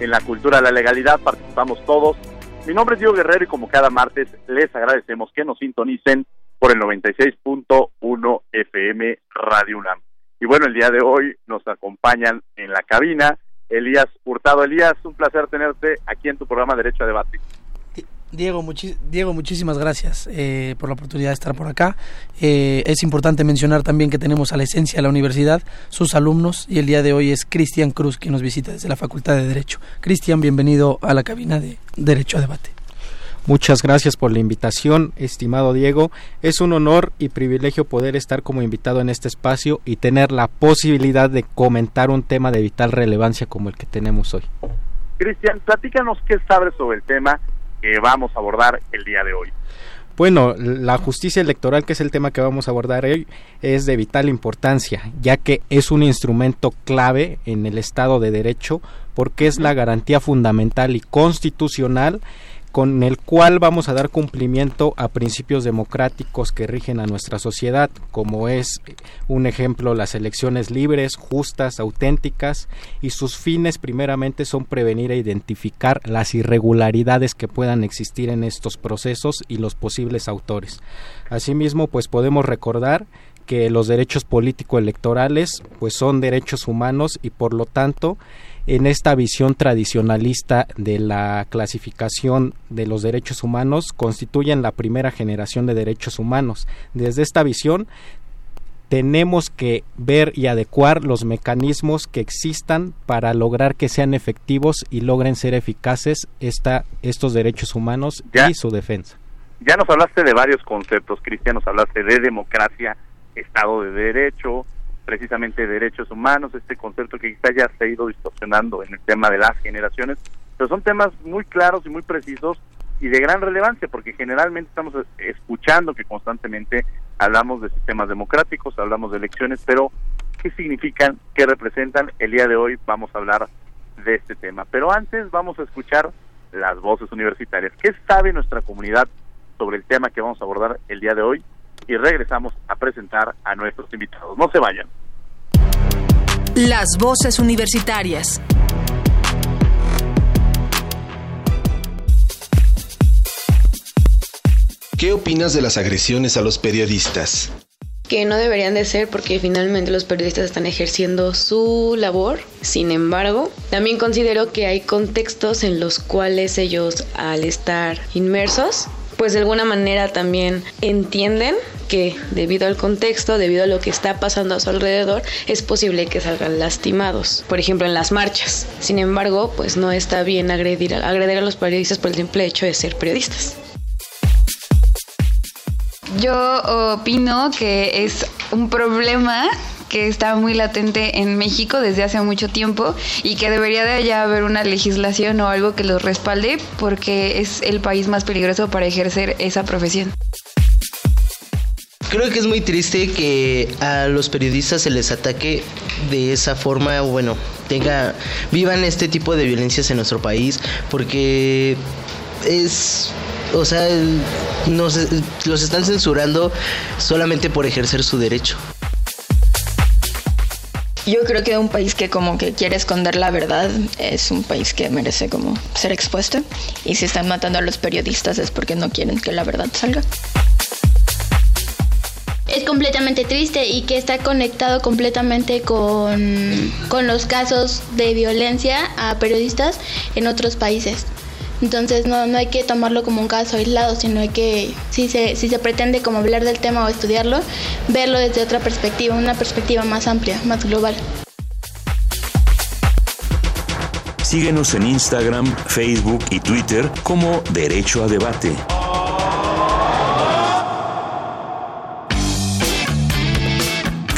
en la cultura de la legalidad participamos todos. Mi nombre es Diego Guerrero y como cada martes les agradecemos que nos sintonicen por el 96.1 FM Radio UNAM. Y bueno, el día de hoy nos acompañan en la cabina Elías Hurtado. Elías, un placer tenerte aquí en tu programa Derecho a Debate. Diego, Diego muchísimas gracias eh, por la oportunidad de estar por acá. Eh, es importante mencionar también que tenemos a la esencia de la universidad, sus alumnos, y el día de hoy es Cristian Cruz quien nos visita desde la Facultad de Derecho. Cristian, bienvenido a la cabina de Derecho a Debate. Muchas gracias por la invitación, estimado Diego. Es un honor y privilegio poder estar como invitado en este espacio y tener la posibilidad de comentar un tema de vital relevancia como el que tenemos hoy. Cristian, platícanos qué sabes sobre el tema que vamos a abordar el día de hoy. Bueno, la justicia electoral, que es el tema que vamos a abordar hoy, es de vital importancia, ya que es un instrumento clave en el Estado de Derecho, porque es la garantía fundamental y constitucional con el cual vamos a dar cumplimiento a principios democráticos que rigen a nuestra sociedad, como es un ejemplo las elecciones libres, justas, auténticas, y sus fines primeramente son prevenir e identificar las irregularidades que puedan existir en estos procesos y los posibles autores. Asimismo, pues podemos recordar que los derechos político electorales pues son derechos humanos y por lo tanto en esta visión tradicionalista de la clasificación de los derechos humanos constituyen la primera generación de derechos humanos. Desde esta visión tenemos que ver y adecuar los mecanismos que existan para lograr que sean efectivos y logren ser eficaces esta, estos derechos humanos y su defensa. Ya nos hablaste de varios conceptos, Cristian, nos hablaste de democracia, Estado de Derecho, precisamente derechos humanos, este concepto que quizá ya se ha ido distorsionando en el tema de las generaciones, pero son temas muy claros y muy precisos y de gran relevancia porque generalmente estamos escuchando que constantemente hablamos de sistemas democráticos, hablamos de elecciones, pero ¿qué significan? ¿Qué representan? El día de hoy vamos a hablar de este tema. Pero antes vamos a escuchar las voces universitarias. ¿Qué sabe nuestra comunidad sobre el tema que vamos a abordar el día de hoy? Y regresamos a presentar a nuestros invitados. No se vayan. Las voces universitarias. ¿Qué opinas de las agresiones a los periodistas? que no deberían de ser porque finalmente los periodistas están ejerciendo su labor. Sin embargo, también considero que hay contextos en los cuales ellos al estar inmersos pues de alguna manera también entienden que debido al contexto, debido a lo que está pasando a su alrededor, es posible que salgan lastimados, por ejemplo en las marchas. Sin embargo, pues no está bien agredir, a los periodistas por el simple hecho de ser periodistas. Yo opino que es un problema que está muy latente en México desde hace mucho tiempo y que debería de ya haber una legislación o algo que los respalde porque es el país más peligroso para ejercer esa profesión. Creo que es muy triste que a los periodistas se les ataque de esa forma, bueno, tenga, vivan este tipo de violencias en nuestro país, porque es o sea, nos, los están censurando solamente por ejercer su derecho. Yo creo que un país que como que quiere esconder la verdad es un país que merece como ser expuesto y si están matando a los periodistas es porque no quieren que la verdad salga. Es completamente triste y que está conectado completamente con, con los casos de violencia a periodistas en otros países Entonces no, no hay que tomarlo como un caso aislado, sino hay que, si se, si se pretende como hablar del tema o estudiarlo, verlo desde otra perspectiva, una perspectiva más amplia, más global. Síguenos en Instagram, Facebook y Twitter como Derecho a Debate.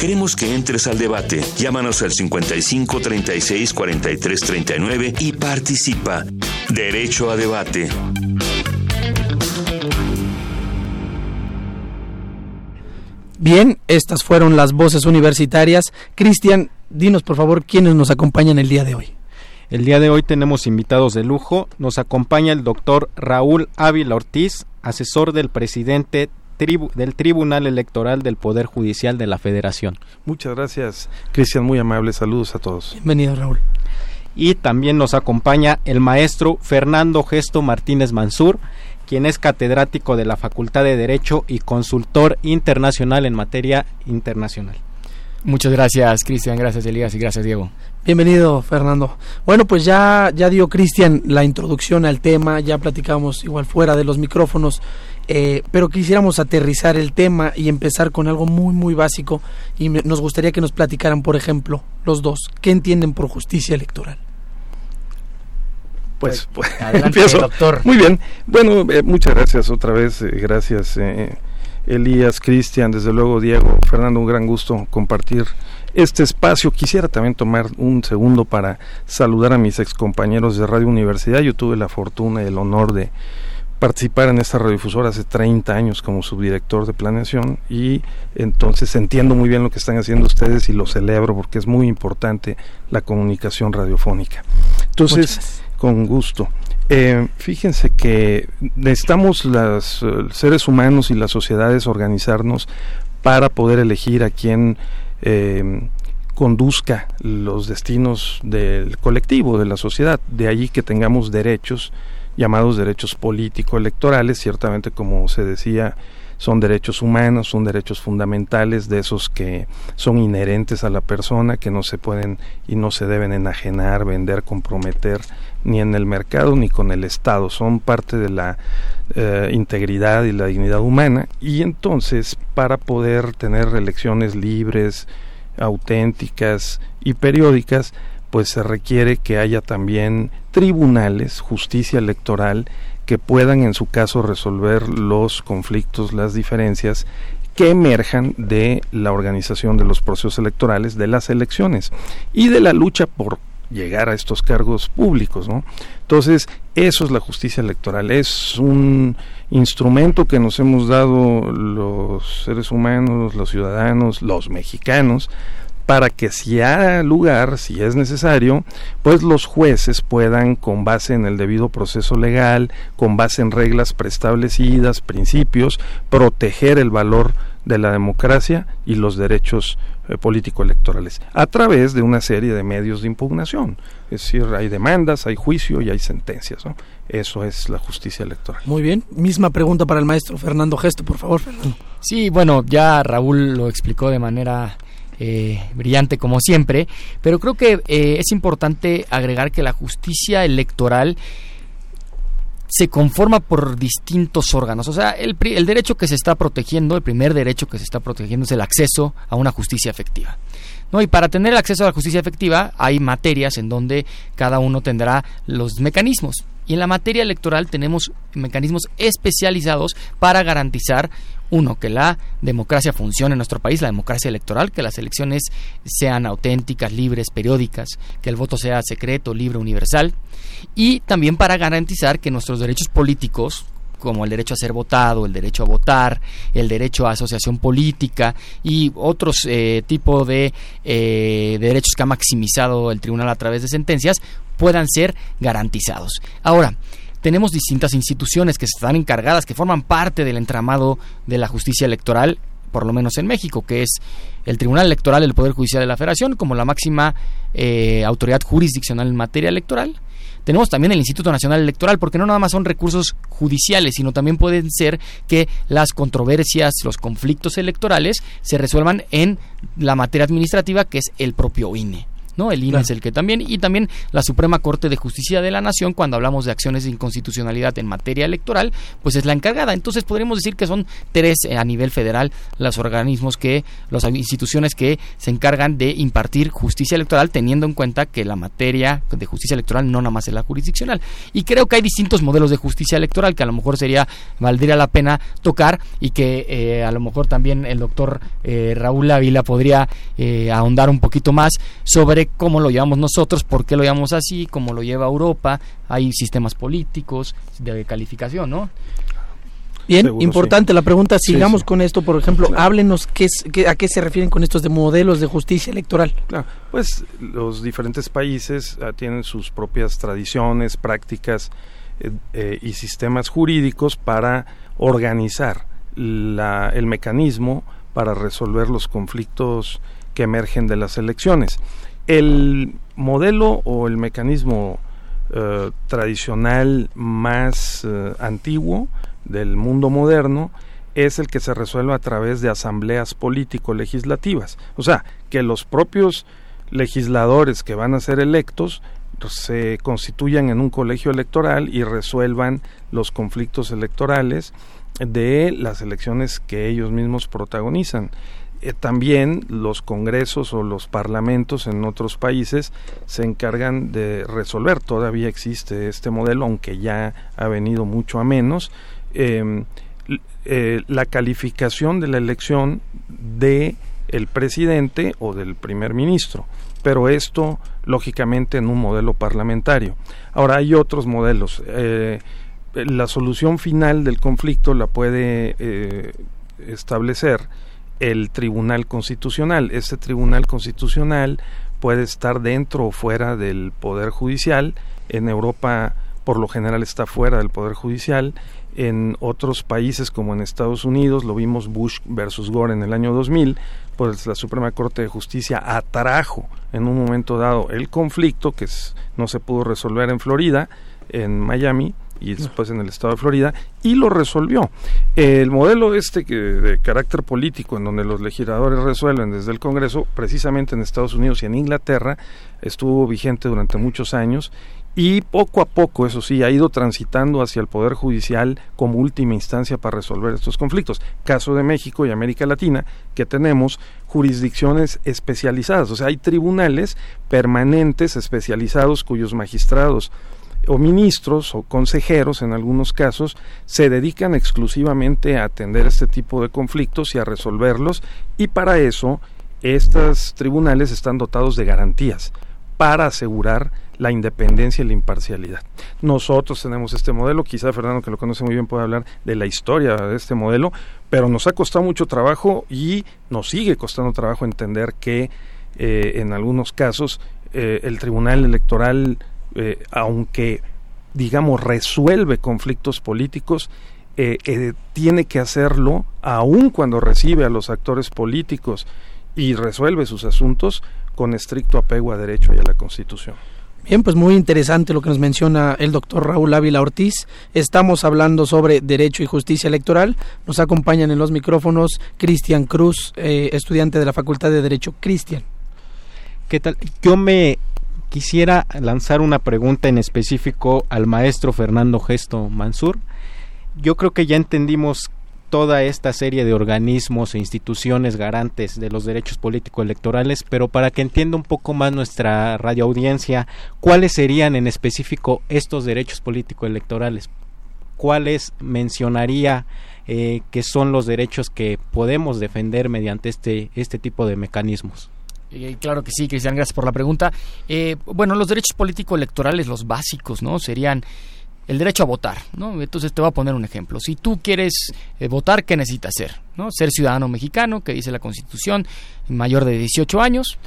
Queremos que entres al debate. Llámanos al 55 36 43 39 y participa. Derecho a debate. Bien, estas fueron las voces universitarias. Cristian, dinos por favor quiénes nos acompañan el día de hoy. El día de hoy tenemos invitados de lujo. Nos acompaña el doctor Raúl Ávila Ortiz, asesor del presidente del Tribunal Electoral del Poder Judicial de la Federación. Muchas gracias, Cristian, muy amable. Saludos a todos. Bienvenido, Raúl. Y también nos acompaña el maestro Fernando Gesto Martínez Mansur, quien es catedrático de la Facultad de Derecho y consultor internacional en materia internacional. Muchas gracias, Cristian, gracias, Elías, y gracias, Diego. Bienvenido, Fernando. Bueno, pues ya, ya dio Cristian la introducción al tema, ya platicamos igual fuera de los micrófonos eh, pero quisiéramos aterrizar el tema y empezar con algo muy, muy básico y nos gustaría que nos platicaran, por ejemplo, los dos, ¿qué entienden por justicia electoral? Pues, pues empiezo. Doctor. Muy bien. Bueno, eh, muchas gracias otra vez. Eh, gracias, Elías, Cristian, desde luego Diego, Fernando, un gran gusto compartir este espacio. Quisiera también tomar un segundo para saludar a mis excompañeros de Radio Universidad. Yo tuve la fortuna y el honor de participar en esta radiodifusora hace 30 años como subdirector de planeación y entonces entiendo muy bien lo que están haciendo ustedes y lo celebro porque es muy importante la comunicación radiofónica. Entonces, con gusto. Eh, fíjense que necesitamos los eh, seres humanos y las sociedades organizarnos para poder elegir a quien eh, conduzca los destinos del colectivo, de la sociedad. De allí que tengamos derechos llamados derechos político-electorales, ciertamente como se decía, son derechos humanos, son derechos fundamentales de esos que son inherentes a la persona, que no se pueden y no se deben enajenar, vender, comprometer ni en el mercado ni con el Estado, son parte de la eh, integridad y la dignidad humana. Y entonces para poder tener elecciones libres, auténticas y periódicas, pues se requiere que haya también tribunales, justicia electoral, que puedan en su caso resolver los conflictos, las diferencias que emerjan de la organización de los procesos electorales, de las elecciones y de la lucha por llegar a estos cargos públicos, ¿no? Entonces, eso es la justicia electoral, es un instrumento que nos hemos dado los seres humanos, los ciudadanos, los mexicanos, para que si haya lugar, si es necesario, pues los jueces puedan, con base en el debido proceso legal, con base en reglas preestablecidas, principios, proteger el valor de la democracia y los derechos eh, político-electorales a través de una serie de medios de impugnación. Es decir, hay demandas, hay juicio y hay sentencias. ¿no? Eso es la justicia electoral. Muy bien. Misma pregunta para el maestro Fernando Gesto, por favor. Sí, bueno, ya Raúl lo explicó de manera eh, brillante como siempre, pero creo que eh, es importante agregar que la justicia electoral se conforma por distintos órganos. O sea, el, el, derecho que se está protegiendo, el primer derecho que se está protegiendo es el acceso a una justicia efectiva. ¿No? Y para tener el acceso a la justicia efectiva hay materias en donde cada uno tendrá los mecanismos. Y en la materia electoral tenemos mecanismos especializados para garantizar uno, que la democracia funcione en nuestro país, la democracia electoral, que las elecciones sean auténticas, libres, periódicas, que el voto sea secreto, libre, universal, y también para garantizar que nuestros derechos políticos, como el derecho a ser votado, el derecho a votar, el derecho a asociación política y otros eh, tipos de eh, derechos que ha maximizado el tribunal a través de sentencias, puedan ser garantizados. Ahora, tenemos distintas instituciones que están encargadas, que forman parte del entramado de la justicia electoral, por lo menos en México, que es el Tribunal Electoral del Poder Judicial de la Federación, como la máxima eh, autoridad jurisdiccional en materia electoral. Tenemos también el Instituto Nacional Electoral, porque no nada más son recursos judiciales, sino también pueden ser que las controversias, los conflictos electorales se resuelvan en la materia administrativa, que es el propio INE. ¿No? El INE es el que también, y también la Suprema Corte de Justicia de la Nación, cuando hablamos de acciones de inconstitucionalidad en materia electoral, pues es la encargada. Entonces podríamos decir que son tres eh, a nivel federal los organismos que, las instituciones que se encargan de impartir justicia electoral, teniendo en cuenta que la materia de justicia electoral no nada más es la jurisdiccional. Y creo que hay distintos modelos de justicia electoral que a lo mejor sería, valdría la pena tocar y que eh, a lo mejor también el doctor eh, Raúl Ávila podría ahondar un poquito más sobre cómo lo llevamos nosotros, por qué lo llevamos así, cómo lo lleva Europa, hay sistemas políticos de calificación, ¿no? Bien, importante la pregunta. Sigamos con esto, por ejemplo, háblenos qué es, a qué se refieren con estos de modelos de justicia electoral. Claro, pues los diferentes países ah, tienen sus propias tradiciones, prácticas eh, eh, y sistemas jurídicos para organizar la, el mecanismo para resolver los conflictos que emergen de las elecciones. El modelo o el mecanismo eh, tradicional más eh, antiguo del mundo moderno es el que se resuelve a través de asambleas político-legislativas. O sea, que los propios legisladores que van a ser electos se constituyan en un colegio electoral y resuelvan los conflictos electorales de las elecciones que ellos mismos protagonizan. Eh, también los congresos o los parlamentos en otros países se encargan de resolver. Todavía existe este modelo, aunque ya ha venido mucho a menos. Em, eh, la calificación de la elección de el presidente o del primer ministro pero esto lógicamente en un modelo parlamentario. Ahora hay otros modelos. Eh, la solución final del conflicto la puede establecer el Tribunal Constitucional. Este Tribunal Constitucional puede estar dentro o fuera del Poder Judicial. En Europa, por lo general, está fuera del Poder Judicial. En otros países, como en Estados Unidos, lo vimos Bush versus Gore en el año 2000, pues la Suprema Corte de Justicia atrajo en un momento dado el conflicto que no se pudo resolver en Florida, en Miami, y después en el estado de Florida y lo resolvió. El modelo este que de carácter político en donde los legisladores resuelven desde el Congreso, precisamente en Estados Unidos y en Inglaterra, estuvo vigente durante muchos años y poco a poco, eso sí, ha ido transitando hacia el Poder Judicial como última instancia para resolver estos conflictos. Caso de México y América Latina, que tenemos jurisdicciones especializadas, o sea, hay tribunales permanentes especializados cuyos magistrados o ministros o consejeros en algunos casos se dedican exclusivamente a atender este tipo de conflictos y a resolverlos y para eso estos tribunales están dotados de garantías para asegurar la independencia y la imparcialidad. Nosotros tenemos este modelo, quizá Fernando que lo conoce muy bien puede hablar de la historia de este modelo, pero nos ha costado mucho trabajo y nos sigue costando trabajo entender que eh, en algunos casos eh, el Tribunal Electoral eh, aunque digamos resuelve conflictos políticos, eh, eh, tiene que hacerlo aun cuando recibe a los actores políticos y resuelve sus asuntos con estricto apego a derecho y a la Constitución. Bien, pues muy interesante lo que nos menciona el doctor Raúl Ávila Ortiz. Estamos hablando sobre derecho y justicia electoral. Nos acompañan en los micrófonos Cristian Cruz, estudiante de la Facultad de Derecho. Cristian. ¿Qué tal? Yo me quisiera lanzar una pregunta en específico al maestro Fernando Gesto Mansur. Yo creo que ya entendimos toda esta serie de organismos e instituciones garantes de los derechos políticos electorales, pero para que entienda un poco más nuestra radioaudiencia, ¿cuáles serían en específico estos derechos políticos electorales? ¿Cuáles mencionaría eh, que son los derechos que podemos defender mediante este, este tipo de mecanismos? Eh, claro que sí, Cristian, gracias por la pregunta. Eh, bueno, los derechos políticos electorales, los básicos, ¿no? Serían el derecho a votar, ¿no? Entonces te voy a poner un ejemplo. Si tú quieres eh, votar, ¿qué necesitas ser? ¿no? Ser ciudadano mexicano, que dice la Constitución, mayor de 18 años,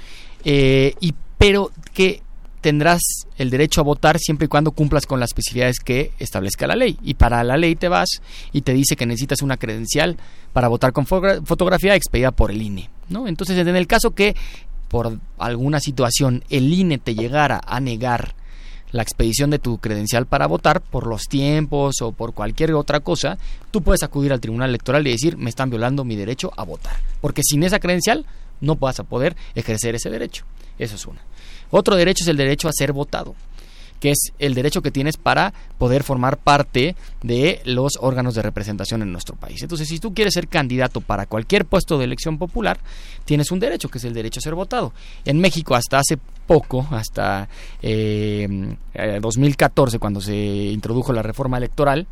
y, pero que tendrás el derecho a votar siempre y cuando cumplas con las especificidades que establezca la ley. Y para la ley te vas y te dice que necesitas una credencial para votar con fotografía expedida por el INE. ¿no? Entonces, en el caso que por alguna situación el INE te llegara a negar la expedición de tu credencial para votar por los tiempos o por cualquier otra cosa, tú puedes acudir al Tribunal Electoral y decir, me están violando mi derecho a votar. Porque sin esa credencial no vas a poder ejercer ese derecho. Eso es una. Otro derecho es el derecho a ser votado que es el derecho que tienes para poder formar parte de los órganos de representación en nuestro país. Entonces, si tú quieres ser candidato para cualquier puesto de elección popular, tienes un derecho, que es el derecho a ser votado. En México, hasta hace poco, hasta 2014, eh, cuando se introdujo la reforma electoral,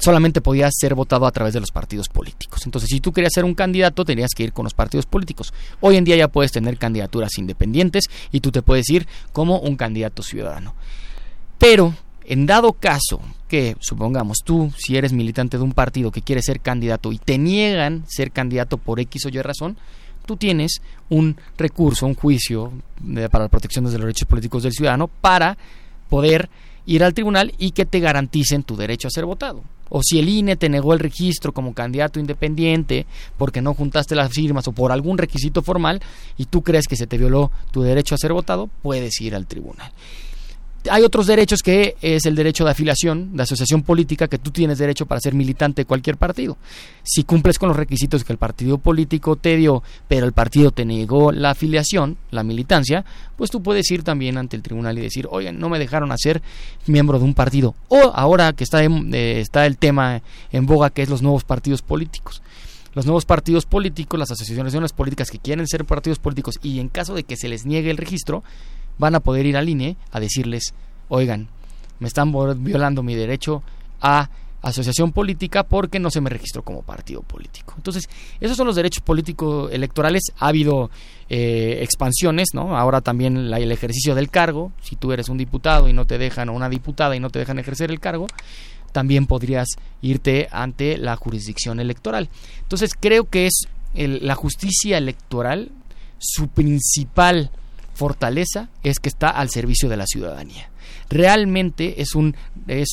solamente podía ser votado a través de los partidos políticos. Entonces, si tú querías ser un candidato, tenías que ir con los partidos políticos. Hoy en día ya puedes tener candidaturas independientes y tú te puedes ir como un candidato ciudadano. Pero, en dado caso que, supongamos, tú, si eres militante de un partido que quiere ser candidato y te niegan ser candidato por X o Y razón, tú tienes un recurso, un juicio para la protección de los derechos políticos del ciudadano para poder ir al tribunal y que te garanticen tu derecho a ser votado o si el INE te negó el registro como candidato independiente porque no juntaste las firmas o por algún requisito formal y tú crees que se te violó tu derecho a ser votado, puedes ir al tribunal hay otros derechos que es el derecho de afiliación, de asociación política, que tú tienes derecho para ser militante de cualquier partido. Si cumples con los requisitos que el partido político te dio, pero el partido te negó la afiliación, la militancia, pues tú puedes ir también ante el tribunal y decir, oye, no me dejaron hacer miembro de un partido. O ahora que está, eh, está el tema en boga, que es los nuevos partidos políticos los nuevos partidos políticos, las asociaciones políticas que quieren ser partidos políticos y en caso de que se les niegue el registro, van a poder ir al INE a decirles, oigan, me están violando mi derecho a asociación política porque no se me registró como partido político. Entonces, esos son los derechos políticos electorales. Ha habido eh, expansiones, ¿no? Ahora también el ejercicio del cargo. Si tú eres un diputado y no te dejan, o una diputada y no te dejan ejercer el cargo, también podrías irte ante la jurisdicción electoral. Entonces, creo que es la justicia electoral su principal fortaleza es que está al servicio de la ciudadanía. Realmente es un es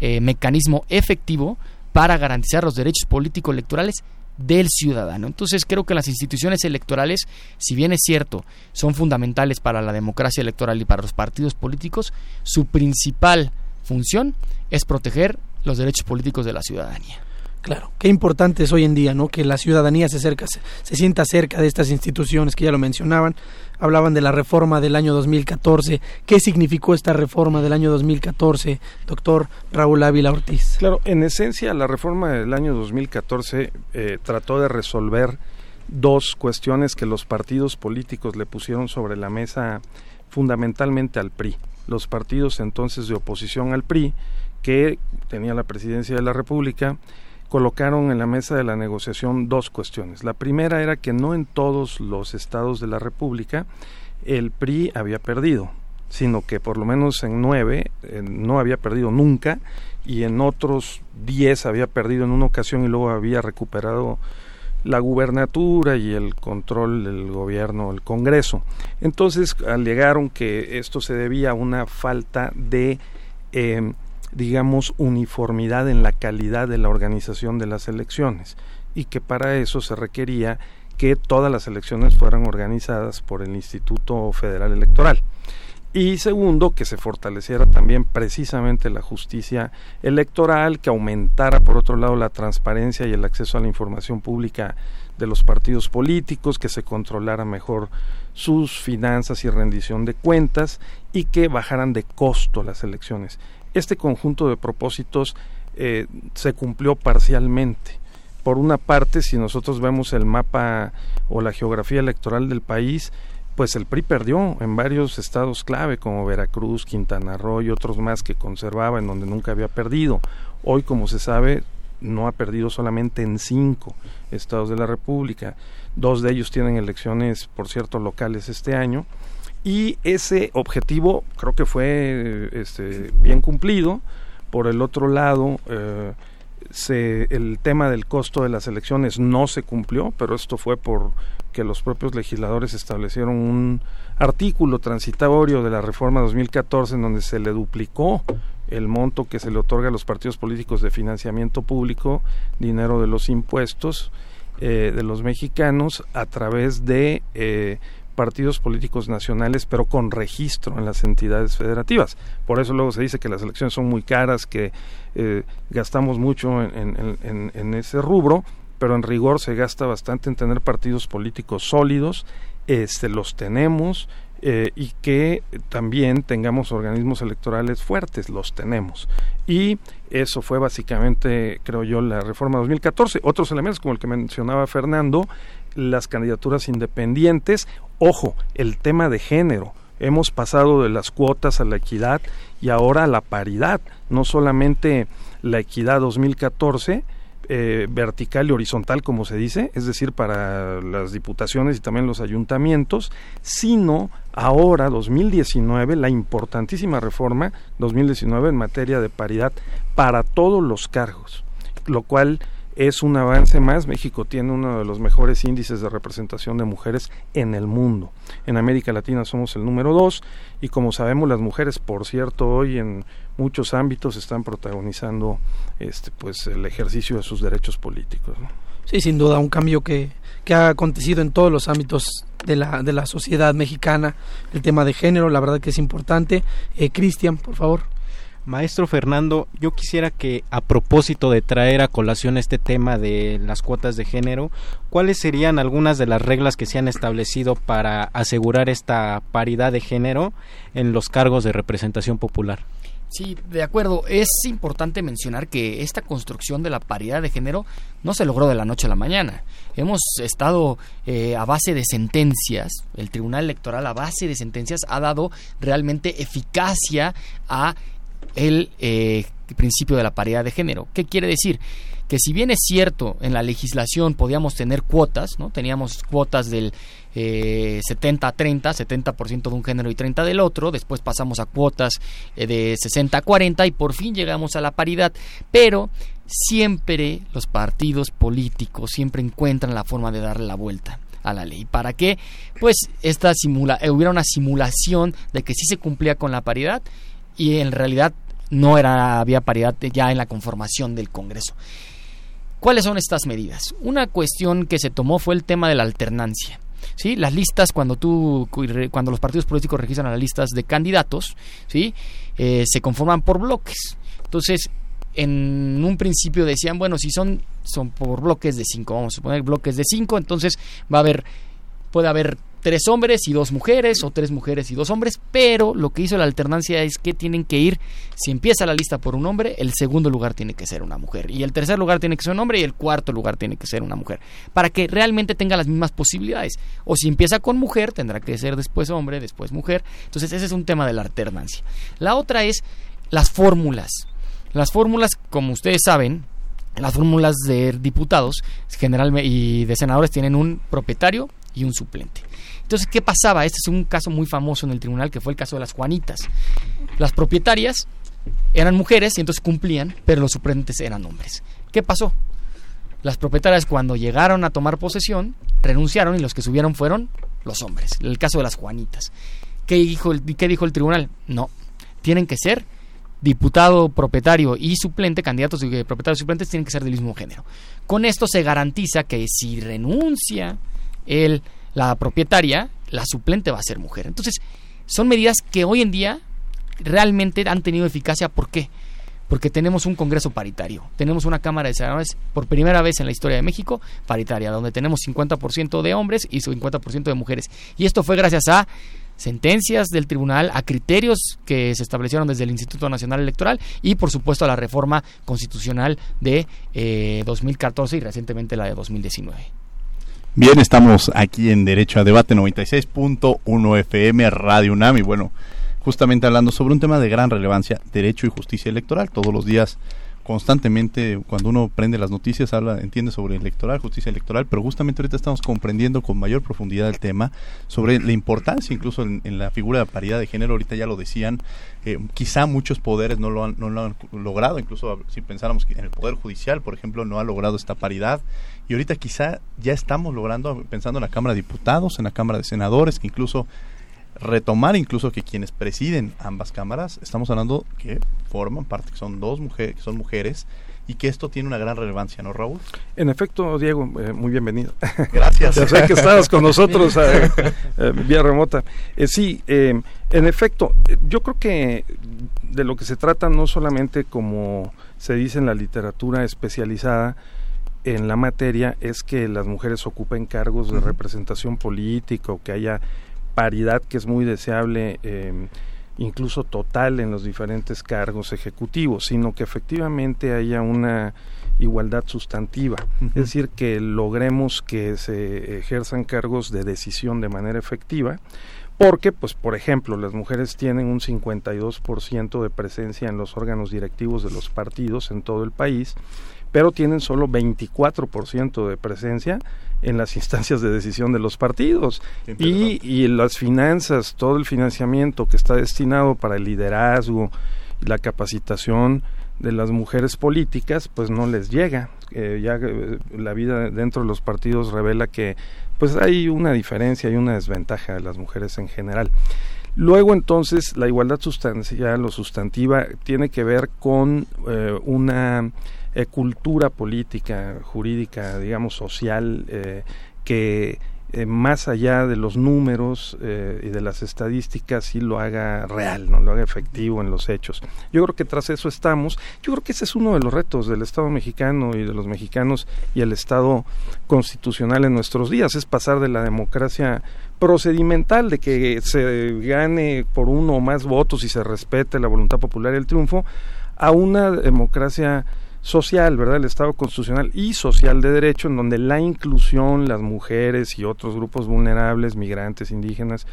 eh, mecanismo efectivo para garantizar los derechos políticos electorales del ciudadano. Entonces creo que las instituciones electorales, si bien es cierto, son fundamentales para la democracia electoral y para los partidos políticos, su principal función es proteger los derechos políticos de la ciudadanía. Claro, qué importante es hoy en día, ¿no? Que la ciudadanía se acerca, se, sienta cerca de estas instituciones que ya lo mencionaban. Hablaban de la reforma del año 2014. ¿Qué significó esta reforma del año 2014, doctor Raúl Ávila Ortiz? Claro, en esencia la reforma del año 2014 eh, trató de resolver dos cuestiones que los partidos políticos le pusieron sobre la mesa fundamentalmente al PRI. Los partidos entonces de oposición al PRI, que tenía la presidencia de la República, colocaron en la mesa de la negociación dos cuestiones. La primera era que no en todos los estados de la República el PRI había perdido, sino que por lo menos en nueve no había perdido nunca y en otros diez había perdido en una ocasión y luego había recuperado la gubernatura y el control del gobierno, el Congreso. Entonces alegaron que esto se debía a una falta de eh, digamos, uniformidad en la calidad de la organización de las elecciones y que para eso se requería que todas las elecciones fueran organizadas por el Instituto Federal Electoral. Y segundo, que se fortaleciera también precisamente la justicia electoral, que aumentara por otro lado la transparencia y el acceso a la información pública de los partidos políticos, que se controlara mejor sus finanzas y rendición de cuentas y que bajaran de costo las elecciones. Este conjunto de propósitos eh, se cumplió parcialmente. Por una parte, si nosotros vemos el mapa o la geografía electoral del país, pues el PRI perdió en varios estados clave como Veracruz, Quintana Roo y otros más que conservaba en donde nunca había perdido. Hoy, como se sabe, no ha perdido solamente en cinco estados de la República. Dos de ellos tienen elecciones, por cierto, locales este año y ese objetivo creo que fue este, bien cumplido. Por el otro lado, eh, se, el tema del costo de las elecciones no se cumplió, pero esto fue por que los propios legisladores establecieron un artículo transitorio de la reforma 2014 en donde se le duplicó el monto que se le otorga a los partidos políticos de financiamiento público, dinero de los impuestos eh, de los mexicanos a través de eh, partidos políticos nacionales, pero con registro en las entidades federativas. Por eso luego se dice que las elecciones son muy caras, que eh, gastamos mucho en, ese rubro, pero en rigor se gasta bastante en tener partidos políticos sólidos, este, los tenemos, eh, y que también tengamos organismos electorales fuertes, los tenemos. Y eso fue básicamente, creo yo, la reforma 2014. Otros elementos, como el que mencionaba Fernando, las candidaturas independientes, ojo, el tema de género. Hemos pasado de las cuotas a la equidad y ahora a la paridad, no solamente la equidad 2014, eh, vertical y horizontal, como se dice, es decir, para las diputaciones y también los ayuntamientos, sino ahora, 2019, la importantísima reforma 2019 en materia de paridad para todos los cargos, lo cual es un avance más. México tiene uno de los mejores índices de representación de mujeres en el mundo. En América Latina somos el número dos y como sabemos las mujeres, por cierto, hoy en muchos ámbitos están protagonizando este, pues, el ejercicio de sus derechos políticos. Sí, sin duda, un cambio que, que ha acontecido en todos los ámbitos de la, de la sociedad mexicana. El tema de género, la verdad que es importante. Eh, Cristian, por favor. Maestro Fernando, yo quisiera que a propósito de traer a colación este tema de las cuotas de género, ¿cuáles serían algunas de las reglas que se han establecido para asegurar esta paridad de género en los cargos de representación popular? Sí, de acuerdo. Es importante mencionar que esta construcción de la paridad de género no se logró de la noche a la mañana. Hemos estado eh, a base de sentencias, el Tribunal Electoral a base de sentencias ha dado realmente eficacia a el eh, principio de la paridad de género. ¿Qué quiere decir? Que si bien es cierto, en la legislación podíamos tener cuotas, ¿no? Teníamos cuotas del eh, 70 a 30, 70% de un género y 30 del otro, después pasamos a cuotas eh, de 60 a 40 y por fin llegamos a la paridad, pero siempre los partidos políticos siempre encuentran la forma de darle la vuelta a la ley. ¿Para qué? Pues esta simula eh, hubiera una simulación de que sí se cumplía con la paridad y en realidad no era había paridad ya en la conformación del Congreso. ¿Cuáles son estas medidas? Una cuestión que se tomó fue el tema de la alternancia. ¿Sí? Las listas, cuando tú, cuando los partidos políticos registran las listas de candidatos, ¿sí? Eh, se conforman por bloques. Entonces, en un principio decían, bueno, si son, son por bloques de cinco, vamos a suponer bloques de cinco, entonces va a haber, puede haber tres hombres y dos mujeres o tres mujeres y dos hombres, pero lo que hizo la alternancia es que tienen que ir, si empieza la lista por un hombre, el segundo lugar tiene que ser una mujer y el tercer lugar tiene que ser un hombre y el cuarto lugar tiene que ser una mujer, para que realmente tenga las mismas posibilidades. O si empieza con mujer, tendrá que ser después hombre, después mujer. Entonces ese es un tema de la alternancia. La otra es las fórmulas. Las fórmulas, como ustedes saben, las fórmulas de diputados generalmente y de senadores tienen un propietario y un suplente. Entonces, ¿qué pasaba? Este es un caso muy famoso en el tribunal, que fue el caso de las Juanitas. Las propietarias eran mujeres y entonces cumplían, pero los suplentes eran hombres. ¿Qué pasó? Las propietarias cuando llegaron a tomar posesión renunciaron y los que subieron fueron los hombres. El caso de las Juanitas. ¿Qué dijo el, qué dijo el tribunal? No, tienen que ser diputado, propietario y suplente, candidatos de propietarios y suplentes tienen que ser del mismo género. Con esto se garantiza que si renuncia el la propietaria, la suplente va a ser mujer. Entonces, son medidas que hoy en día realmente han tenido eficacia. ¿Por qué? Porque tenemos un Congreso paritario, tenemos una Cámara de Senadores por primera vez en la historia de México paritaria, donde tenemos 50% de hombres y 50% de mujeres. Y esto fue gracias a sentencias del tribunal, a criterios que se establecieron desde el Instituto Nacional Electoral y por supuesto a la reforma constitucional de 2014 eh, y recientemente la de 2019. Bien, estamos aquí en Derecho a Debate 96.1 FM Radio UNAM y bueno, justamente hablando sobre un tema de gran relevancia, derecho y justicia electoral. Todos los días, constantemente, cuando uno prende las noticias, habla, entiende sobre electoral, justicia electoral, pero justamente ahorita estamos comprendiendo con mayor profundidad el tema sobre la importancia incluso en, la figura de paridad de género. Ahorita ya lo decían, eh, quizá muchos poderes no lo, han, no lo han logrado, incluso si pensáramos que en el Poder Judicial, por ejemplo, no ha logrado esta paridad y ahorita quizá ya estamos logrando, pensando en la Cámara de Diputados, en la Cámara de Senadores, que incluso retomar incluso que quienes presiden ambas cámaras, estamos hablando que forman parte, que son dos mujeres, que son mujeres, y que esto tiene una gran relevancia, ¿no, Raúl? En efecto, Diego, eh, muy bienvenido. Gracias. ya sé que estabas con nosotros eh, eh, vía remota. sí, en efecto, yo creo que de lo que se trata no solamente como se dice en la literatura especializada, en la materia es que las mujeres ocupen cargos de representación política o que haya paridad que es muy deseable. Eh, incluso total en los diferentes cargos ejecutivos, sino que efectivamente haya una igualdad sustantiva, es decir, que logremos que se ejerzan cargos de decisión de manera efectiva, porque, pues, por ejemplo, las mujeres tienen un 52% de presencia en los órganos directivos de los partidos en todo el país, pero tienen solo 24% de presencia en las instancias de decisión de los partidos. Y, y las finanzas, todo el financiamiento que está destinado para el liderazgo y la capacitación de las mujeres políticas, pues no les llega. Eh, ya eh, la vida dentro de los partidos revela que pues hay una diferencia y una desventaja de las mujeres en general. Luego entonces la igualdad sustancial o sustantiva tiene que ver con eh, una eh, cultura política, jurídica, digamos social, eh, que más allá de los números y de las estadísticas sí lo haga real, no lo haga efectivo en los hechos. Yo creo que tras eso estamos. Yo creo que ese es uno de los retos del Estado mexicano y de los mexicanos y el Estado constitucional en nuestros días, es pasar de la democracia procedimental de que se gane por uno o más votos y se respete la voluntad popular y el triunfo a una democracia social, ¿verdad? El Estado constitucional y social de derecho, en donde la inclusión, las mujeres y otros grupos vulnerables, migrantes, indígenas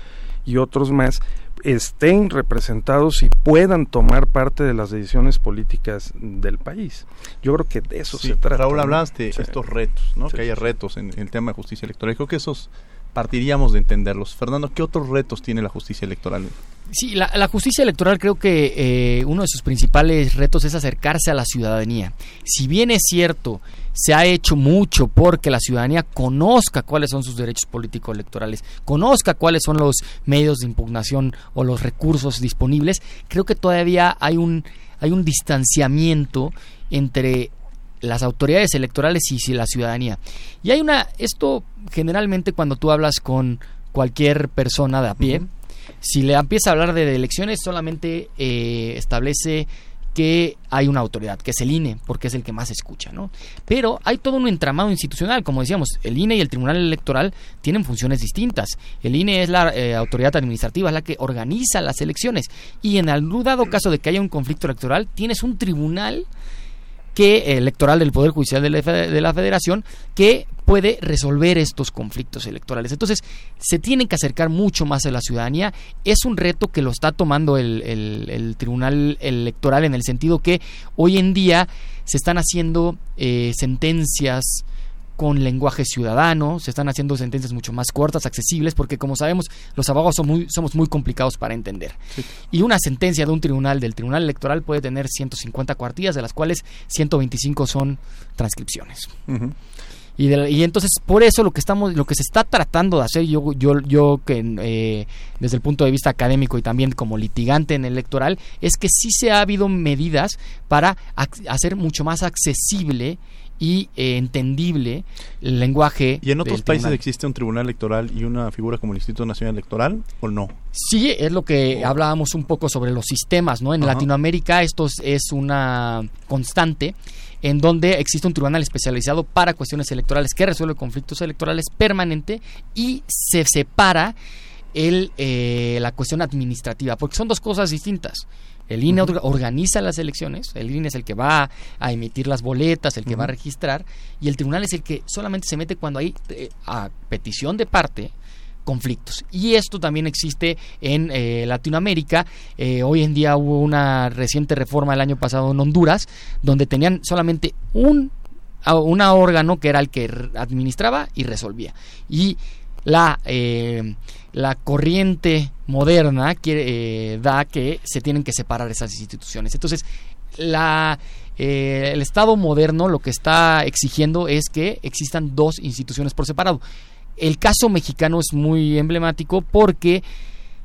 y otros más, estén representados y puedan tomar parte de las decisiones políticas del país. Yo creo que de eso se trata. Raúl, hablaste de estos retos, ¿no? que haya retos en, en, el tema de justicia electoral. Creo que esos partiríamos de entenderlos. Fernando, ¿qué otros retos tiene la justicia electoral? Sí, la, justicia electoral creo que eh, uno de sus principales retos es acercarse a la ciudadanía. Si bien es cierto, se ha hecho mucho porque la ciudadanía conozca cuáles son sus derechos políticos electorales, conozca cuáles son los medios de impugnación o los recursos disponibles, creo que todavía hay un, hay un distanciamiento entre las autoridades electorales y, la ciudadanía. Y hay una, esto generalmente cuando tú hablas con cualquier persona de a pie, si le empieza a hablar de elecciones solamente eh, establece que hay una autoridad, que es el INE, porque es el que más escucha, ¿no? Pero hay todo un entramado institucional, como decíamos, el INE y el Tribunal Electoral tienen funciones distintas. El INE es la eh, autoridad administrativa, es la que organiza las elecciones, y en el dado caso de que haya un conflicto electoral, tienes un tribunal que eh, electoral del Poder Judicial de la, Federación que puede resolver estos conflictos electorales. Entonces, se tienen que acercar mucho más a la ciudadanía. Es un reto que lo está tomando el, el, Tribunal Electoral en el sentido que hoy en día se están haciendo eh, sentencias con lenguaje ciudadano, se están haciendo sentencias mucho más cortas, accesibles, porque como sabemos, los abogados son muy, somos muy complicados para entender. Y una sentencia de un tribunal, del tribunal electoral, puede tener 150 cuartillas, de las cuales 125 son transcripciones. Y, y, entonces por eso lo que estamos lo que se está tratando de hacer yo yo yo que eh, desde el punto de vista académico y también como litigante en el electoral es que sí se ha habido medidas para hacer mucho más accesible y eh, entendible el lenguaje. ¿Y en otros países existe un tribunal electoral y una figura como el Instituto Nacional Electoral o no? Sí, es lo que hablábamos un poco sobre los sistemas, ¿no? En Latinoamérica esto es una constante en donde existe un tribunal especializado para cuestiones electorales que resuelve conflictos electorales permanente y se separa el, eh, la cuestión administrativa, porque son dos cosas distintas. El INE organiza las elecciones, el INE es el que va a emitir las boletas, el que va a registrar, y el tribunal es el que solamente se mete cuando hay, eh, a petición de parte, conflictos. Y esto también existe en eh, Latinoamérica. Eh, hoy en día hubo una reciente reforma el año pasado en Honduras, donde tenían solamente un una órgano que era el que administraba y resolvía. Y la la corriente moderna quiere, eh, da que se tienen que separar esas instituciones. Entonces, la, eh, el Estado moderno lo que está exigiendo es que existan dos instituciones por separado. El caso mexicano es muy emblemático porque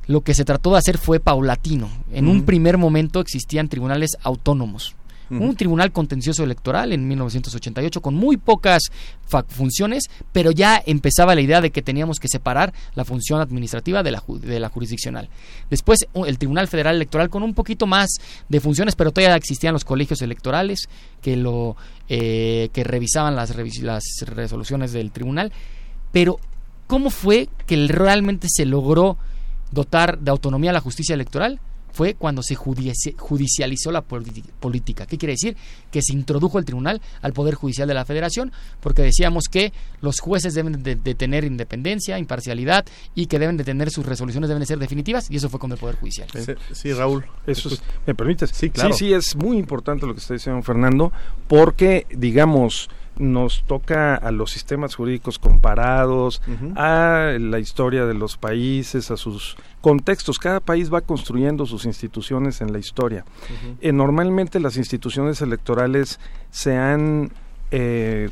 lo que se trató de hacer fue paulatino. En un primer momento existían tribunales autónomos un tribunal contencioso electoral en 1988 con muy pocas funciones, pero ya empezaba la idea de que teníamos que separar la función administrativa de la, de la jurisdiccional. Después el Tribunal Federal Electoral con un poquito más de funciones, pero todavía existían los colegios electorales que lo eh, que revisaban las, las resoluciones del tribunal, pero ¿cómo fue que realmente se logró dotar de autonomía a la justicia electoral? Fue cuando se judicializó la política. ¿Qué quiere decir? Que se introdujo el tribunal al Poder Judicial de la Federación, porque decíamos que los jueces deben de, tener independencia, imparcialidad y que deben de tener sus resoluciones deben de ser definitivas, y eso fue con el Poder Judicial. Sí, Raúl. Eso ¿Me permites? Sí, claro. Sí, sí, es muy importante lo que está diciendo Fernando, porque, digamos, nos toca a los sistemas jurídicos comparados, a la historia de los países, a sus contextos. Cada país va construyendo sus instituciones en la historia. Eh, normalmente las instituciones electorales se han eh,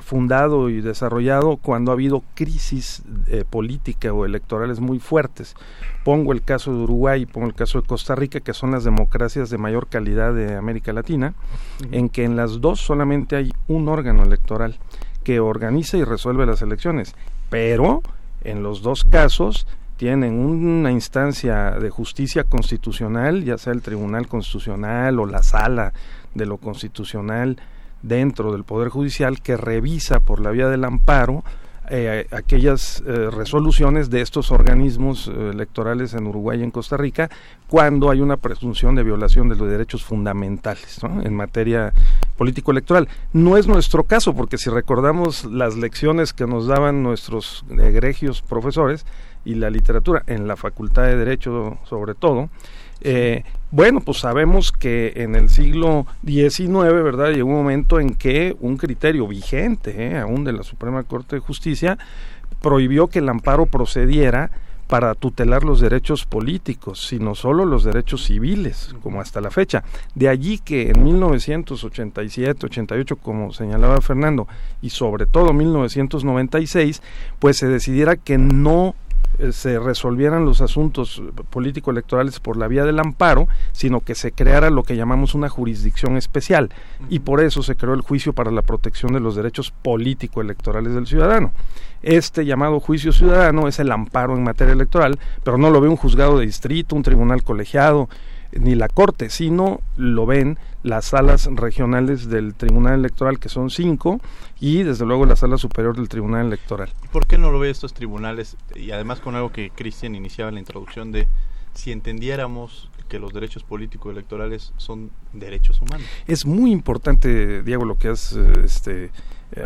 fundado y desarrollado cuando ha habido crisis eh, política o electorales muy fuertes. Pongo el caso de Uruguay y pongo el caso de Costa Rica, que son las democracias de mayor calidad de América Latina, en que en las dos solamente hay un órgano electoral que organiza y resuelve las elecciones, pero en los dos casos tienen una instancia de justicia constitucional, ya sea el Tribunal Constitucional o la Sala de lo Constitucional, dentro del Poder Judicial que revisa por la vía del amparo eh, aquellas eh, resoluciones de estos organismos eh, electorales en Uruguay y en Costa Rica cuando hay una presunción de violación de los derechos fundamentales en materia político-electoral. No es nuestro caso, porque si recordamos las lecciones que nos daban nuestros egregios profesores y la literatura en la Facultad de Derecho sobre todo, eh, bueno, pues sabemos que en el siglo XIX, ¿verdad? Llegó un momento en que un criterio vigente, ¿eh? aún de la Suprema Corte de Justicia, prohibió que el amparo procediera para tutelar los derechos políticos, sino solo los derechos civiles, como hasta la fecha. De allí que en 1987, 88, como señalaba Fernando, y sobre todo 1996, pues se decidiera que no se resolvieran los asuntos político-electorales por la vía del amparo, sino que se creara lo que llamamos una jurisdicción especial. Y por eso se creó el juicio para la protección de los derechos político-electorales del ciudadano. Este llamado juicio ciudadano es el amparo en materia electoral, pero no lo ve un juzgado de distrito, un tribunal colegiado, ni la Corte, sino lo ven las salas regionales del Tribunal Electoral, que son cinco, y desde luego la sala superior del Tribunal Electoral. ¿Por qué no lo ve estos tribunales? Y además con algo que Cristian iniciaba en la introducción de si entendiéramos que los derechos políticos electorales son derechos humanos. Es muy importante, Diego, lo que has este,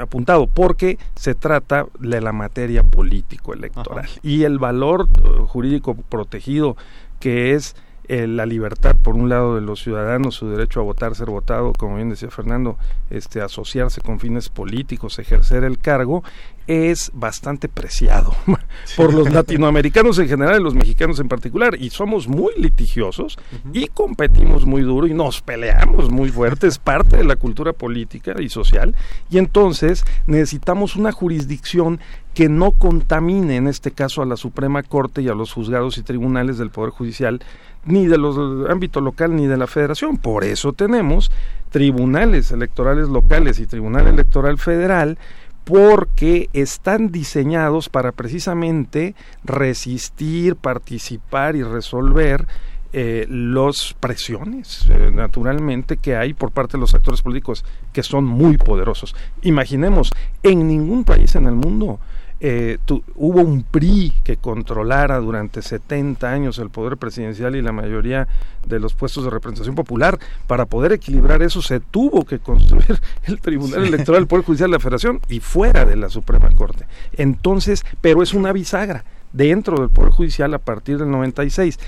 apuntado, porque se trata de la materia político electoral y el valor eh, jurídico protegido que es eh, la libertad por un lado de los ciudadanos, su derecho a votar, ser votado, como bien decía Fernando, este, asociarse con fines políticos, ejercer el cargo, es bastante preciado por los latinoamericanos en general y los mexicanos en particular. Y somos muy litigiosos y competimos muy duro y nos peleamos muy fuerte. Es parte de la cultura política y social. Y entonces necesitamos una jurisdicción que no contamine, en este caso, a la Suprema Corte y a los juzgados y tribunales del Poder Judicial ni de los ámbito local ni de la federación. Por eso tenemos tribunales electorales locales y tribunal electoral federal porque están diseñados para precisamente resistir, participar y resolver eh, las presiones, eh, naturalmente, que hay por parte de los actores políticos que son muy poderosos. Imaginemos, en ningún país en el mundo eh, hubo un PRI que controlara durante 70 años el poder presidencial y la mayoría de los puestos de representación popular. Para poder equilibrar eso se tuvo que construir el Tribunal Electoral del Poder Judicial de la Federación y fuera de la Suprema Corte. Entonces, pero es una bisagra dentro del Poder Judicial a partir del 96.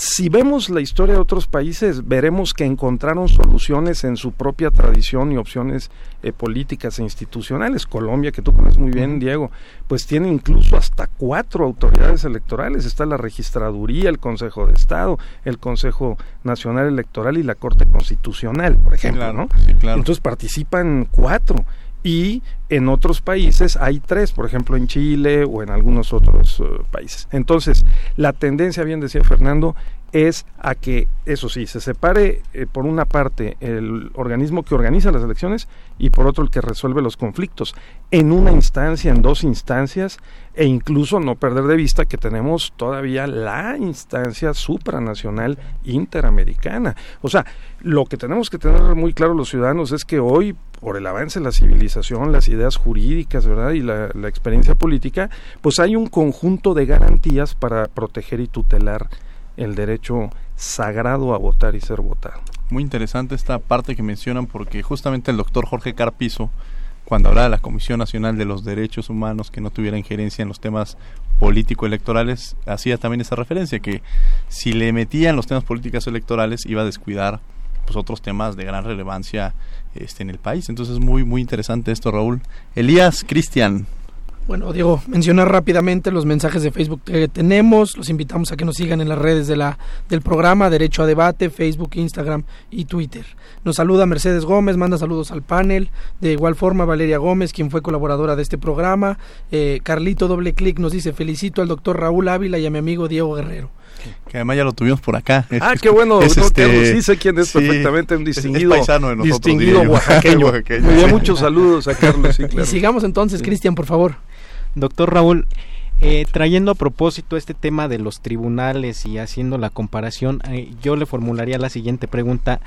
Si vemos la historia de otros países, veremos que encontraron soluciones en su propia tradición y opciones eh, políticas e institucionales. Colombia, que tú conoces muy bien, Diego, pues tiene incluso hasta cuatro autoridades electorales. Está la Registraduría, el Consejo de Estado, el Consejo Nacional Electoral y la Corte Constitucional, por ejemplo, ¿no? Entonces participan cuatro y en otros países hay tres, por ejemplo en Chile o en algunos otros eh, países. Entonces, la tendencia, bien decía Fernando, es a que, eso sí, se separe eh, por una parte el organismo que organiza las elecciones y por otro el que resuelve los conflictos, en una instancia, en dos instancias, e incluso no perder de vista que tenemos todavía la instancia supranacional interamericana. O sea, lo que tenemos que tener muy claro los ciudadanos es que hoy, por el avance de la civilización, las ideas jurídicas, ¿verdad? Y la, la experiencia política, pues hay un conjunto de garantías para proteger y tutelar el derecho sagrado a votar y ser votado. Muy interesante esta parte que mencionan porque justamente el doctor Jorge Carpizo, cuando hablaba de la Comisión Nacional de los Derechos Humanos que no tuviera injerencia en los temas político-electorales, hacía también esa referencia, que si le metían los temas políticos electorales iba a descuidar pues otros temas de gran relevancia este en el país. Entonces es muy muy interesante esto, Raúl. Elías Cristian, bueno, Diego, mencionar rápidamente los mensajes de Facebook que tenemos. Los invitamos a que nos sigan en las redes de la, del programa Derecho a Debate, Facebook, Instagram y Twitter. Nos saluda Mercedes Gómez, manda saludos al panel. De igual forma, Valeria Gómez, quien fue colaboradora de este programa. Eh, Carlito Doble Clic nos dice, felicito al doctor Raúl Ávila y a mi amigo Diego Guerrero. Que además ya lo tuvimos por acá. Ah, qué bueno, este, sí sé quién es perfectamente, un distinguido, paisano de nosotros, distinguido oaxaqueño. muchos saludos a Carlos. Y sigamos entonces, Cristian, por favor. Doctor Raúl, eh, trayendo a propósito este tema de los tribunales y haciendo la comparación, eh, yo le formularía la siguiente pregunta.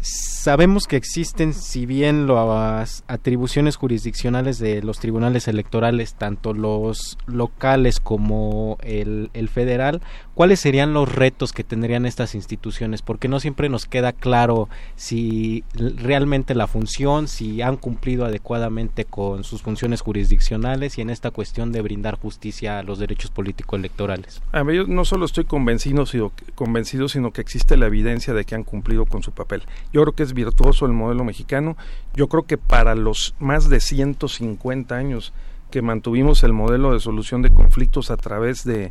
Sabemos que existen, si bien las atribuciones jurisdiccionales de los tribunales electorales, tanto los locales como el, el, federal, ¿cuáles serían los retos que tendrían estas instituciones? Porque no siempre nos queda claro si realmente la función, si han cumplido adecuadamente con sus funciones jurisdiccionales y en esta cuestión de brindar justicia a los derechos político-electorales. A mí yo no solo estoy convencido, sino, convencido, sino que existe la evidencia de que han cumplido con su papel. Yo creo que es virtuoso el modelo mexicano. Yo creo que para los más de 150 años que mantuvimos el modelo de solución de conflictos a través de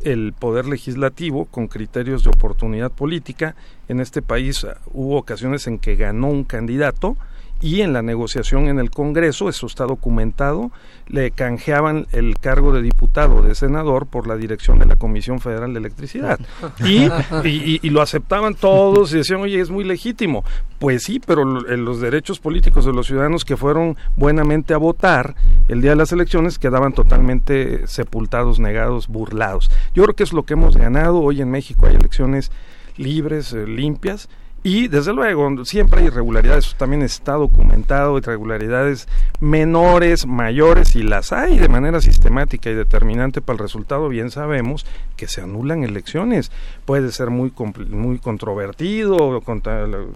el poder legislativo con criterios de oportunidad política. En este país hubo ocasiones en que ganó un candidato y en la negociación en el Congreso, eso está documentado, le canjeaban el cargo de diputado, de senador, por la dirección de la Comisión Federal de Electricidad. Y, y, lo aceptaban todos y decían, oye, es muy legítimo. Pues sí, pero los derechos políticos de los ciudadanos que fueron buenamente a votar el día de las elecciones quedaban totalmente sepultados, negados, burlados. Yo creo que es lo que hemos ganado. Hoy en México hay elecciones libres, eh, limpias, y desde luego, siempre hay irregularidades, también está documentado, irregularidades menores, mayores, y las hay de manera sistemática y determinante para el resultado, bien sabemos que se anulan elecciones. Puede ser muy, muy controvertido,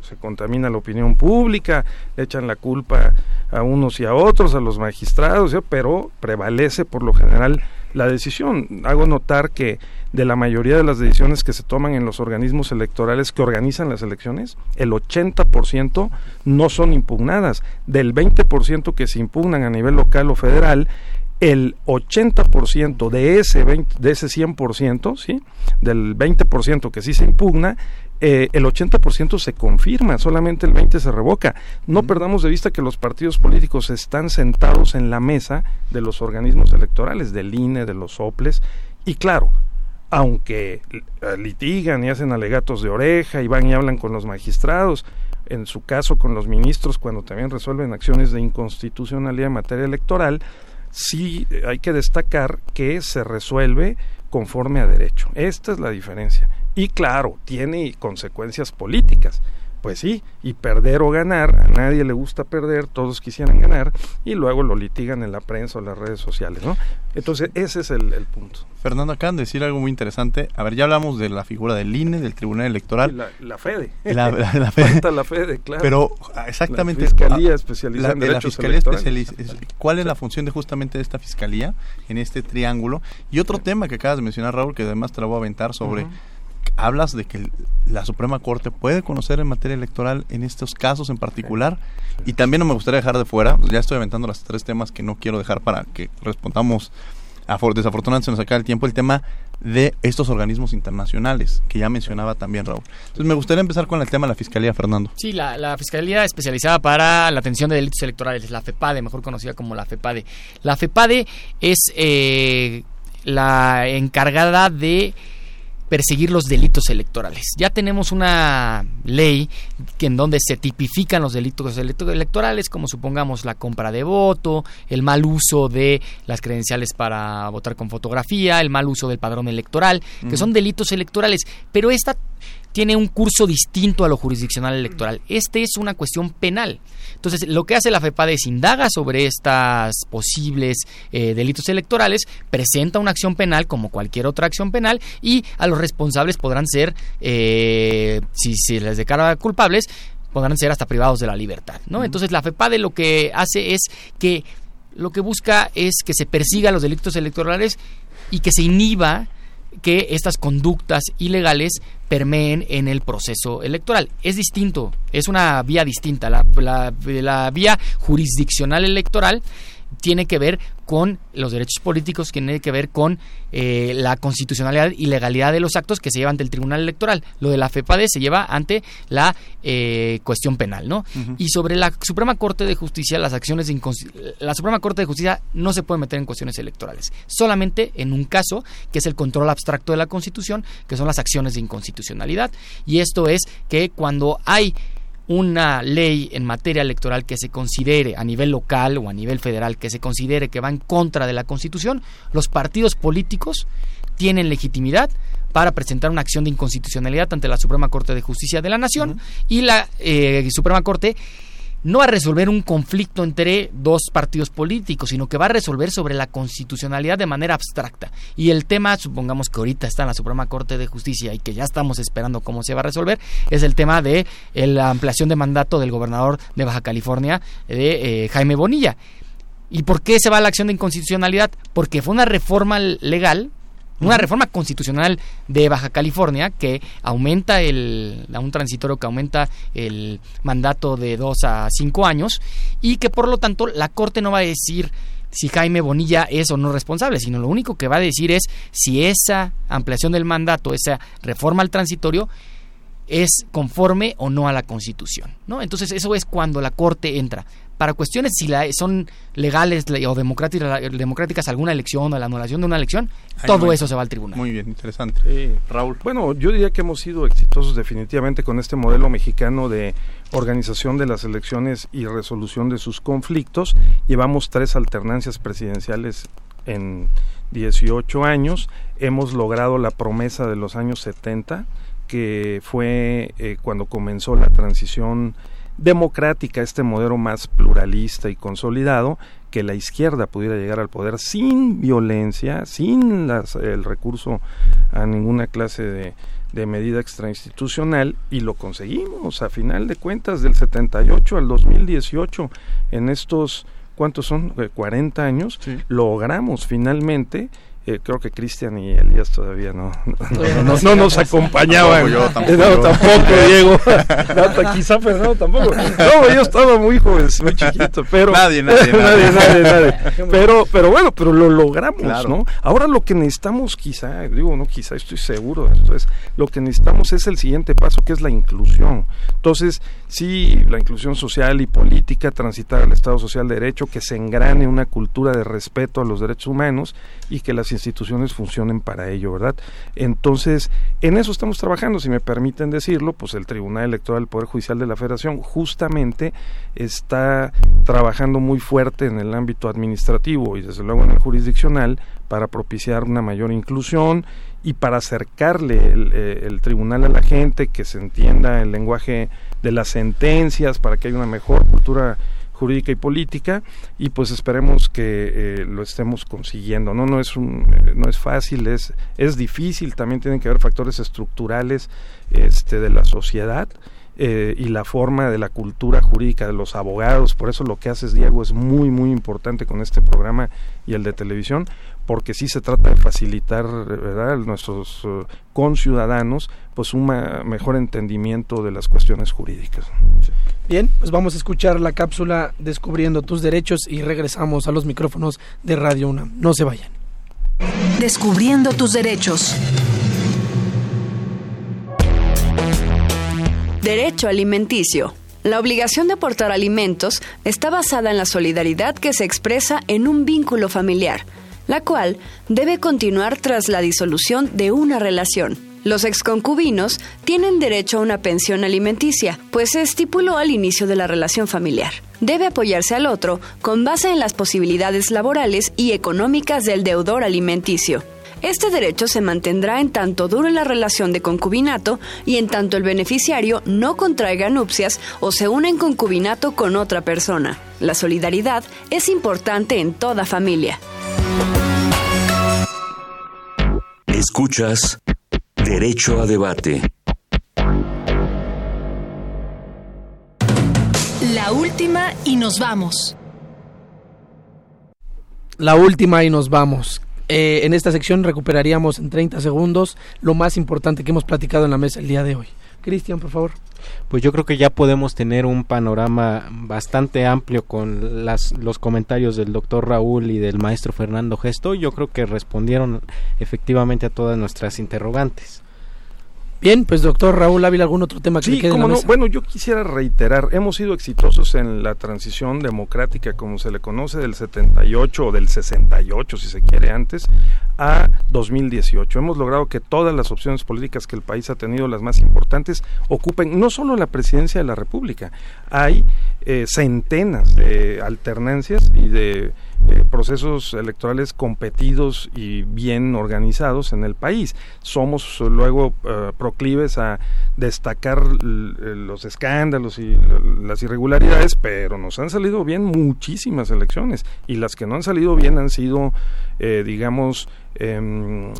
se contamina la opinión pública, le echan la culpa a unos y a otros, a los magistrados, pero prevalece por lo general la decisión. Hago notar que de la mayoría de las decisiones que se toman en los organismos electorales que organizan las elecciones, el 80% no son impugnadas. Del 20% que se impugnan a nivel local o federal, el 80% de ese, 20, de ese 100%, ¿sí? del 20% que sí se impugna, eh, el 80% se confirma, solamente el 20% se revoca. No perdamos de vista que los partidos políticos están sentados en la mesa de los organismos electorales, del INE, de los OPLES, y claro, aunque eh, litigan y hacen alegatos de oreja y van y hablan con los magistrados, en su caso con los ministros cuando también resuelven acciones de inconstitucionalidad en materia electoral, sí hay que destacar que se resuelve conforme a derecho. Esta es la diferencia. Y claro, tiene consecuencias políticas pues sí, y perder o ganar, a nadie le gusta perder, todos quisieran ganar, y luego lo litigan en la prensa o en las redes sociales, ¿no? Entonces, ese es el, punto. Fernando, acaban de decir algo muy interesante. A ver, ya hablamos de la figura del INE, del Tribunal Electoral. La, la FEDE. La, la, FEDE. la FEDE, claro. Pero ah, exactamente. La Fiscalía especializada en la Fiscalía especializada. ¿Cuál es la función de justamente de esta Fiscalía en este triángulo? Y otro tema que acabas de mencionar, Raúl, que además te lo voy a aventar sobre hablas de que la Suprema Corte puede conocer en materia electoral en estos casos en particular y también no me gustaría dejar de fuera, ya estoy aventando los tres temas que no quiero dejar para que respondamos, desafortunadamente se nos acaba el tiempo, el tema de estos organismos internacionales, que ya mencionaba también Raúl. Entonces me gustaría empezar con el tema de la Fiscalía, Fernando. Sí, la, Fiscalía especializada para la atención de delitos electorales, la FEPADE, mejor conocida como la FEPADE. La FEPADE es eh, la encargada de perseguir los delitos electorales. Ya tenemos una ley que en donde se tipifican los delitos electorales, como supongamos la compra de voto, el mal uso de las credenciales para votar con fotografía, el mal uso del padrón electoral, que son delitos electorales. Pero esta tiene un curso distinto a lo jurisdiccional electoral. Este es una cuestión penal. Entonces, lo que hace la FEPADE es indaga sobre estas posibles eh, delitos electorales, presenta una acción penal como cualquier otra acción penal y a los responsables podrán ser, eh, si se les declara culpables, podrán ser hasta privados de la libertad. ¿no? Entonces, la FEPADE lo que hace es que lo que busca es que se persiga los delitos electorales y que se inhiba que estas conductas ilegales permeen en el proceso electoral. Es distinto, es una vía distinta. La, la, la vía jurisdiccional electoral tiene que ver con los derechos políticos, tiene que ver con eh, la constitucionalidad y legalidad de los actos que se llevan ante el Tribunal Electoral. Lo de la FEPADE se lleva ante la eh, cuestión penal, ¿no? Y sobre la Suprema Corte de Justicia, las acciones de la Suprema Corte de Justicia no se puede meter en cuestiones electorales, solamente en un caso que es el control abstracto de la Constitución, que son las acciones de inconstitucionalidad. Y esto es que cuando hay una ley en materia electoral que se considere a nivel local o a nivel federal que se considere que va en contra de la Constitución, los partidos políticos tienen legitimidad para presentar una acción de inconstitucionalidad ante la Suprema Corte de Justicia de la Nación y la eh, Suprema Corte no va a resolver un conflicto entre dos partidos políticos, sino que va a resolver sobre la constitucionalidad de manera abstracta. Y el tema, supongamos que ahorita está en la Suprema Corte de Justicia y que ya estamos esperando cómo se va a resolver, es el tema de la ampliación de mandato del gobernador de Baja California, de eh, Jaime Bonilla. ¿Y por qué se va a la acción de inconstitucionalidad? Porque fue una reforma legal una reforma constitucional de Baja California que aumenta el, a un transitorio que aumenta el mandato de dos a cinco años y que por lo tanto la Corte no va a decir si Jaime Bonilla es o no responsable, sino lo único que va a decir es si esa ampliación del mandato, esa reforma al transitorio, es conforme o no a la Constitución. ¿no? Entonces eso es cuando la Corte entra para cuestiones si la, son legales o democráticas, democráticas alguna elección o la anulación de una elección, todo eso se va al tribunal. Muy bien, interesante. Raúl. Bueno, yo diría que hemos sido exitosos definitivamente con este modelo mexicano de organización de las elecciones y resolución de sus conflictos. Llevamos tres alternancias presidenciales en 18 años. Hemos logrado la promesa de los años 70, que fue eh, cuando comenzó la transición democrática, este modelo más pluralista y consolidado, que la izquierda pudiera llegar al poder sin violencia, sin el recurso a ninguna clase de, de medida extrainstitucional y lo conseguimos a final de cuentas del 78 al 2018 en estos ¿cuántos son? 40 eh, años, logramos finalmente eh, creo que Cristian y Elías todavía no, no, nos acompañaban. yo, tampoco, no, tampoco Diego. no, quizá Fernando tampoco. No, yo estaba muy joven, muy chiquito, pero... Nadie, nadie, nadie, nadie, nadie, Pero, pero bueno, pero lo logramos, ¿no? Ahora lo que necesitamos quizá, digo, no quizá, estoy seguro, entonces, lo que necesitamos es el siguiente paso, que es la inclusión. Entonces, sí, la inclusión social y política, transitar al Estado Social de Derecho, que se engrane una cultura de respeto a los derechos humanos y que las instituciones funcionen para ello, ¿verdad? Entonces, en eso estamos trabajando, si me permiten decirlo, pues el Tribunal Electoral del Poder Judicial de la Federación justamente está trabajando muy fuerte en el ámbito administrativo y desde luego en el jurisdiccional para propiciar una mayor inclusión y para acercarle el, eh, el, tribunal a la gente, que se entienda el lenguaje de las sentencias, para que haya una mejor cultura jurídica y política y pues esperemos que eh, lo estemos consiguiendo no no es un, eh, no es fácil es es difícil también tienen que haber factores estructurales este de la sociedad eh, y la forma de la cultura jurídica de los abogados. Por eso lo que haces, Diego, es muy, muy importante con este programa y el de televisión, porque sí se trata de facilitar ¿verdad? a nuestros uh, conciudadanos pues un mejor entendimiento de las cuestiones jurídicas. Bien, pues vamos a escuchar la cápsula Descubriendo tus derechos y regresamos a los micrófonos de Radio UNAM. No se vayan. Descubriendo tus derechos. Derecho alimenticio. La obligación de aportar alimentos está basada en la solidaridad que se expresa en un vínculo familiar, la cual debe continuar tras la disolución de una relación. Los exconcubinos tienen derecho a una pensión alimenticia, pues se estipuló al inicio de la relación familiar. Debe apoyarse al otro con base en las posibilidades laborales y económicas del deudor alimenticio. Este derecho se mantendrá en tanto dure la relación de concubinato y en tanto el beneficiario no contraiga nupcias o se une en concubinato con otra persona. La solidaridad es importante en toda familia. Escuchas Derecho a Debate. La última y nos vamos. La última y nos vamos. Eh, en esta sección recuperaríamos en 30 segundos lo más importante que hemos platicado en la mesa el día de hoy. Cristian, por favor. Pues yo creo que ya podemos tener un panorama bastante amplio con las, los comentarios del doctor Raúl y del maestro Fernando Gesto. Yo creo que respondieron efectivamente a todas nuestras interrogantes. Bien, pues doctor Raúl Ávila, ¿algún otro tema que sí, le quede en cómo la no. mesa? Bueno, yo quisiera reiterar, hemos sido exitosos en la transición democrática, como se le conoce, del 78 o del 68, si se quiere antes, a 2018. Hemos logrado que todas las opciones políticas que el país ha tenido, las más importantes, ocupen no solo la presidencia de la República, hay eh, centenas de alternancias y de eh, procesos electorales competidos y bien organizados en el país. Somos eh, luego eh, proclives a destacar eh, los escándalos y las irregularidades, pero nos han salido bien muchísimas elecciones y las que no han salido bien han sido, eh, digamos, em,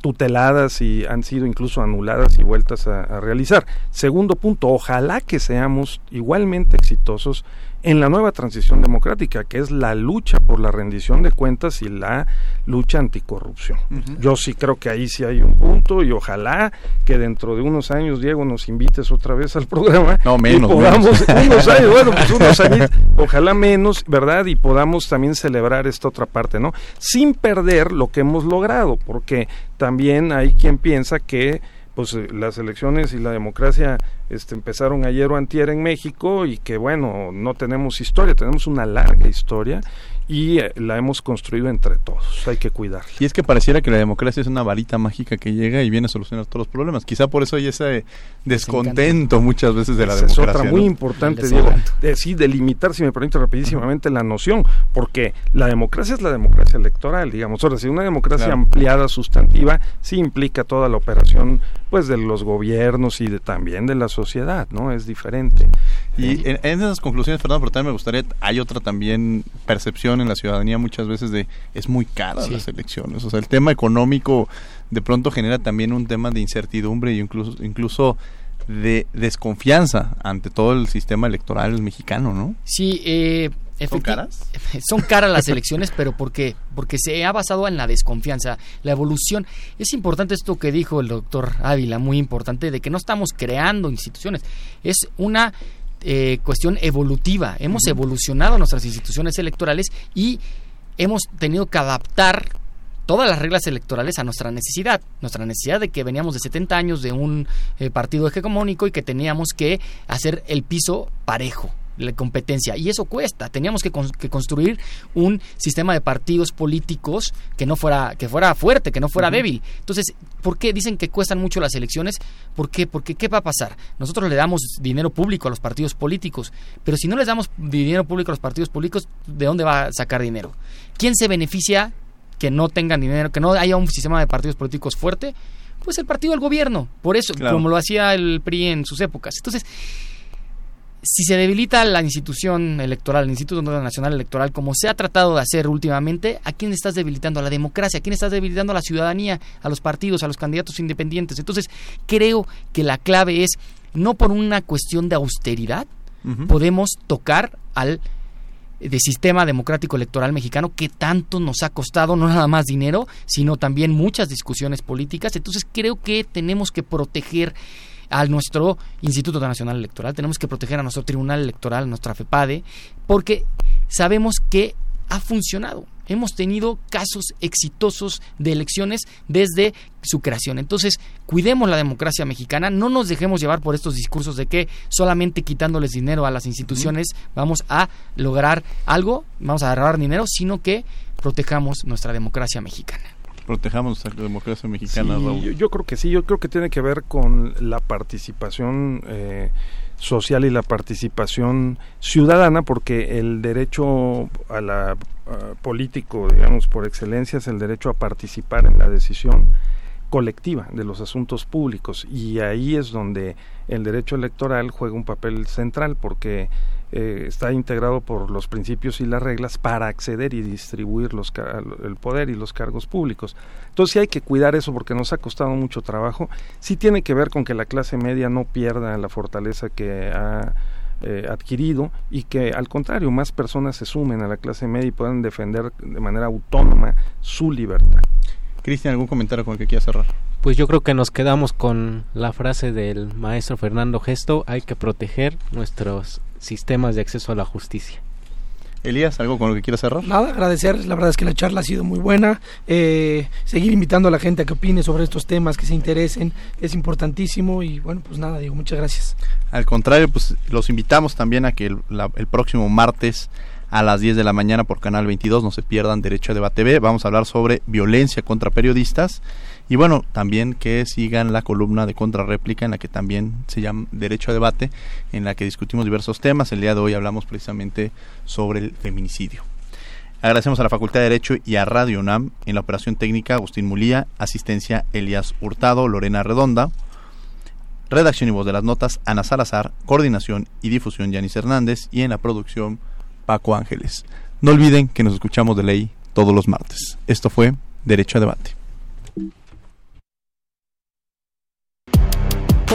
tuteladas y han sido incluso anuladas y vueltas a realizar. Segundo punto, ojalá que seamos igualmente exitosos en la nueva transición democrática, que es la lucha por la rendición de cuentas y la lucha anticorrupción. Yo sí creo que ahí sí hay un punto y ojalá que dentro de unos años, Diego, nos invites otra vez al programa No, menos, y podamos, menos. unos años, bueno, pues unos años, ojalá menos, ¿verdad? Y podamos también celebrar esta otra parte, ¿no? Sin perder lo que hemos logrado, porque también hay quien piensa que pues eh, las elecciones y la democracia este, empezaron ayer o antier en México y que bueno, no tenemos historia, tenemos una larga historia y eh, la hemos construido entre todos, hay que cuidarla. Y es que pareciera que la democracia es una varita mágica que llega y viene a solucionar todos los problemas. Quizá por eso hay ese descontento muchas veces de la Esa es democracia. otra muy ¿no? importante, El Diego. De, sí, delimitar, si me permite rapidísimamente, la noción, porque la democracia es la democracia electoral, digamos. Ahora, si una democracia Claro. ampliada, sustantiva, sí implica toda la operación, pues, de los gobiernos y de, también de la sociedad, ¿no? Es diferente. Y en, en esas conclusiones, Fernando, pero también me gustaría, hay otra también percepción en la ciudadanía muchas veces de es muy cara Sí. las elecciones. O sea, el tema económico de pronto genera también un tema de incertidumbre y incluso, incluso de desconfianza ante todo el sistema electoral mexicano, ¿no? Sí, eh, ¿Son caras? Son caras las elecciones, pero ¿por qué? Porque se ha basado en la desconfianza, la evolución. Es importante esto que dijo el doctor Ávila, muy importante, de que no estamos creando instituciones. Es una eh, cuestión evolutiva. Hemos evolucionado nuestras instituciones electorales y hemos tenido que adaptar todas las reglas electorales a nuestra necesidad, nuestra necesidad de que veníamos de 70 años de un eh, partido hegemónico y que teníamos que hacer el piso parejo, la competencia, y eso cuesta. Teníamos que, con- que construir un sistema de partidos políticos que no fuera que fuera fuerte, que no fuera débil. Entonces, ¿por qué dicen que cuestan mucho las elecciones? ¿Por qué? Porque ¿qué va a pasar? Nosotros le damos dinero público a los partidos políticos, pero si no les damos dinero público a los partidos políticos, ¿de dónde va a sacar dinero? ¿Quién se beneficia que no tengan dinero, que no haya un sistema de partidos políticos fuerte? Pues el partido del gobierno, por eso, Claro. como lo hacía el PRI en sus épocas. Entonces, si se debilita la institución electoral, el Instituto Nacional Electoral, como se ha tratado de hacer últimamente, ¿a quién estás debilitando? A la democracia, ¿a quién estás debilitando? A la ciudadanía, a los partidos, a los candidatos independientes. Entonces, creo que la clave es, no por una cuestión de austeridad, podemos tocar al de sistema democrático electoral mexicano que tanto nos ha costado no nada más dinero, sino también muchas discusiones políticas. Entonces creo que tenemos que proteger a nuestro Instituto Nacional Electoral, tenemos que proteger a nuestro Tribunal Electoral, a nuestra FEPADE, porque sabemos que ha funcionado. Hemos tenido casos exitosos de elecciones desde su creación. Entonces, cuidemos la democracia mexicana, no nos dejemos llevar por estos discursos de que solamente quitándoles dinero a las instituciones vamos a lograr algo, vamos a agarrar dinero, sino que protejamos nuestra democracia mexicana. Protejamos la democracia mexicana, Yo, yo, creo que sí, yo creo que tiene que ver con la participación eh, social y la participación ciudadana, porque el derecho a la político, digamos, por excelencia, es el derecho a participar en la decisión colectiva de los asuntos públicos. Y ahí es donde el derecho electoral juega un papel central porque eh, está integrado por los principios y las reglas para acceder y distribuir los, el poder y los cargos públicos. Entonces sí hay que cuidar eso porque nos ha costado mucho trabajo. Sí tiene que ver con que la clase media no pierda la fortaleza que ha eh, adquirido y que al contrario más personas se sumen a la clase media y puedan defender de manera autónoma su libertad. Cristian, ¿algún comentario con el que quieras cerrar? Pues yo creo que nos quedamos con la frase del maestro Fernando Gesto, hay que proteger nuestros sistemas de acceso a la justicia. Elías, ¿algo con lo que quieras cerrar? Nada, agradecer, la verdad es que la charla ha sido muy buena, eh, seguir invitando a la gente a que opine sobre estos temas, que se interesen, es importantísimo y bueno, pues nada, digo, muchas gracias. Al contrario, pues los invitamos también a que el, el próximo martes a las 10 de la mañana por Canal 22. No se pierdan Derecho a Debate B. Vamos a hablar sobre violencia contra periodistas. Y bueno, también que sigan la columna de contrarréplica en la que también se llama Derecho a Debate, en la que discutimos diversos temas. El día de hoy hablamos precisamente sobre el feminicidio. Agradecemos a la Facultad de Derecho y a Radio UNAM en la operación técnica Agustín Mulía, asistencia Elías Hurtado, Lorena Redonda, redacción y voz de las notas Ana Salazar, coordinación y difusión Yanis Hernández y en la producción Paco Ángeles. No olviden que nos escuchamos de ley todos los martes. Esto fue Derecho a Debate.